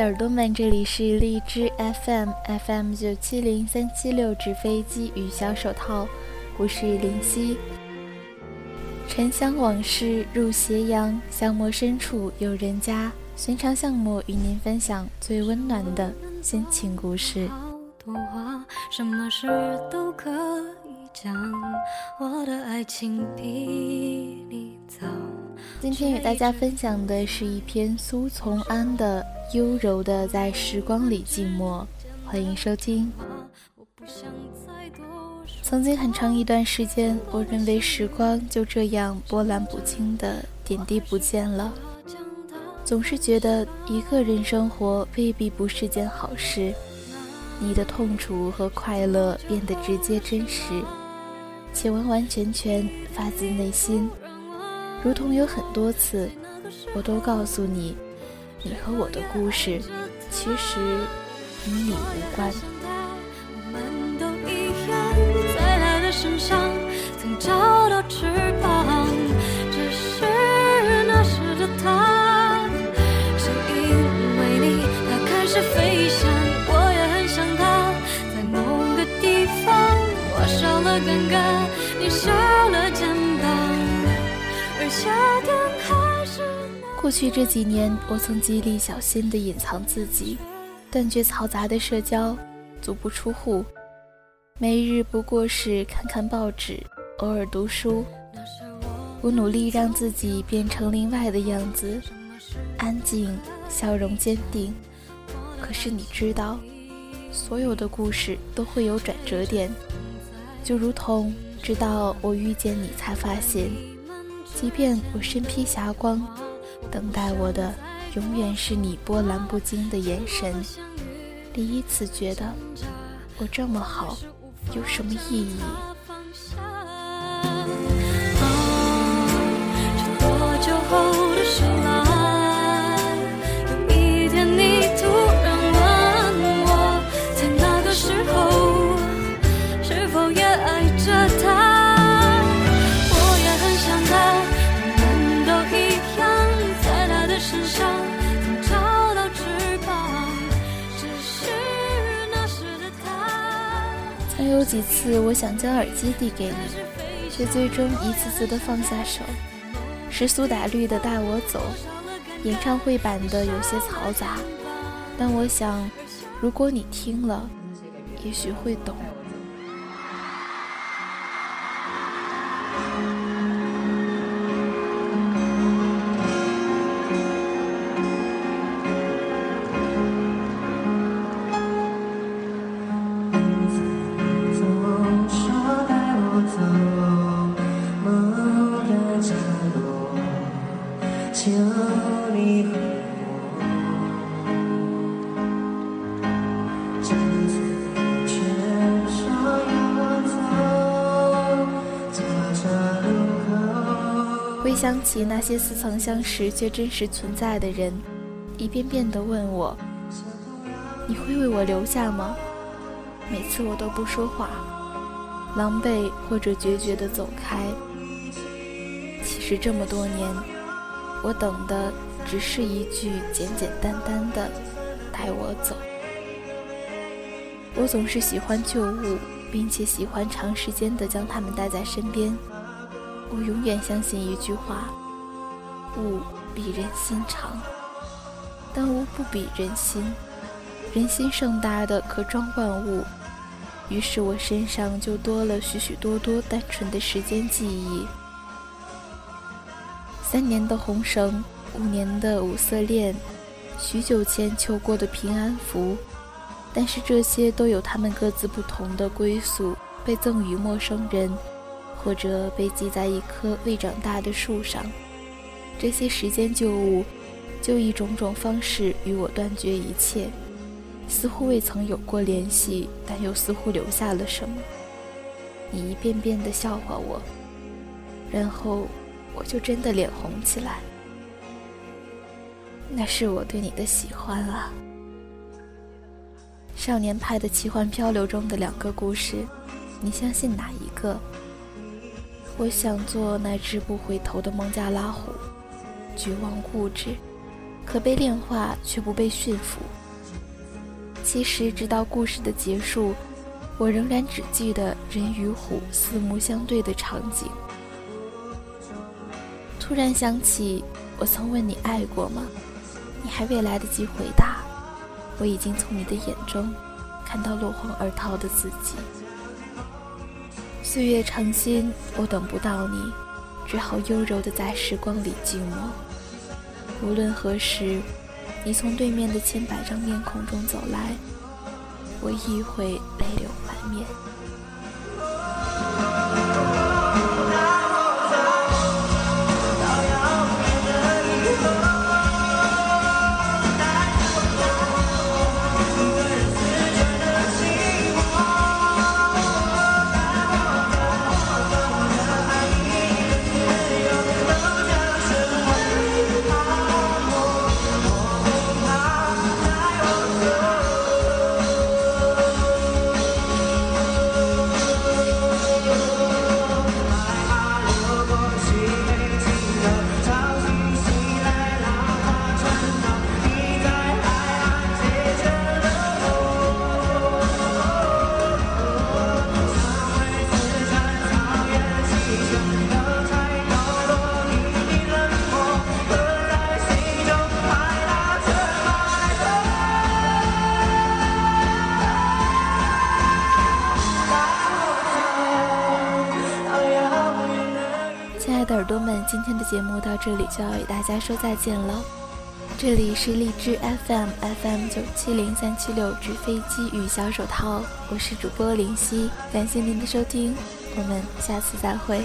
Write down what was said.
的耳朵们，这里是荔枝 FM FM 九七零三七六纸飞机与小手套，我是林夕。沉香往事入斜阳，巷陌深处有人家。寻常巷陌与您分享最温暖的心情故事。什么事都可以讲，我的爱情比你早。今天与大家分享的是一篇苏从安的《优柔的在时光里寂寞》，欢迎收听。曾经很长一段时间，我认为时光就这样波澜不惊的点滴不见了，总是觉得一个人生活未必不是件好事。你的痛楚和快乐变得直接真实，且完完全全发自内心，如同有很多次，我都告诉你，你和我的故事其实与你无关。曾找到翅膀，只是那时的他，是因为你，他开始飞翔。我也很想他，在某个地方，我少了尴尬，你少了肩膀，而夏天。过去这几年，我曾极力小心地隐藏自己，断绝嘈杂的社交，足不出户。每日不过是看看报纸，偶尔读书。我努力让自己变成另外的样子，安静，笑容坚定。可是你知道，所有的故事都会有转折点，就如同直到我遇见你，才发现，即便我身披霞光，等待我的永远是你波澜不惊的眼神。第一次觉得我这么好。有什么意义？有几次，我想将耳机递给你，却最终一次次的放下手。是苏打绿的《带我走》，演唱会版的有些嘈杂，但我想，如果你听了，也许会懂。回想起那些似曾相识却真实存在的人，一遍遍地问我：“你会为我留下吗？”每次我都不说话，狼狈或者决绝地走开。其实这么多年，我等的只是一句简简单单的“带我走”。我总是喜欢旧物，并且喜欢长时间地将它们带在身边。我永远相信一句话：物比人心长，但物不比人心。人心盛大的可装万物，于是我身上就多了许许多多单纯的时间记忆。三年的红绳，五年的五色恋，许久前求过的平安符，但是这些都有他们各自不同的归宿，被赠予陌生人。或者被系在一棵未长大的树上，这些时间旧物，就以种种方式与我断绝一切，似乎未曾有过联系，但又似乎留下了什么。你一遍遍地笑话我，然后我就真的脸红起来。那是我对你的喜欢啊！少年派的奇幻漂流中的两个故事，你相信哪一个？我想做那只不回头的孟加拉虎，绝望固执，可被炼化却不被驯服。其实，直到故事的结束，我仍然只记得人与虎四目相对的场景。突然想起，我曾问你爱过吗？你还未来得及回答，我已经从你的眼中看到落荒而逃的自己。岁月长心，我等不到你，只好悠柔地在时光里静默。无论何时，你从对面的千百张面孔中走来，我亦会泪流满面。亲爱的耳朵们，今天的节目到这里就要与大家说再见了。这里是荔枝 FM FM 九七零三七六纸飞机与小手套，我是主播林夕，感谢您的收听，我们下次再会。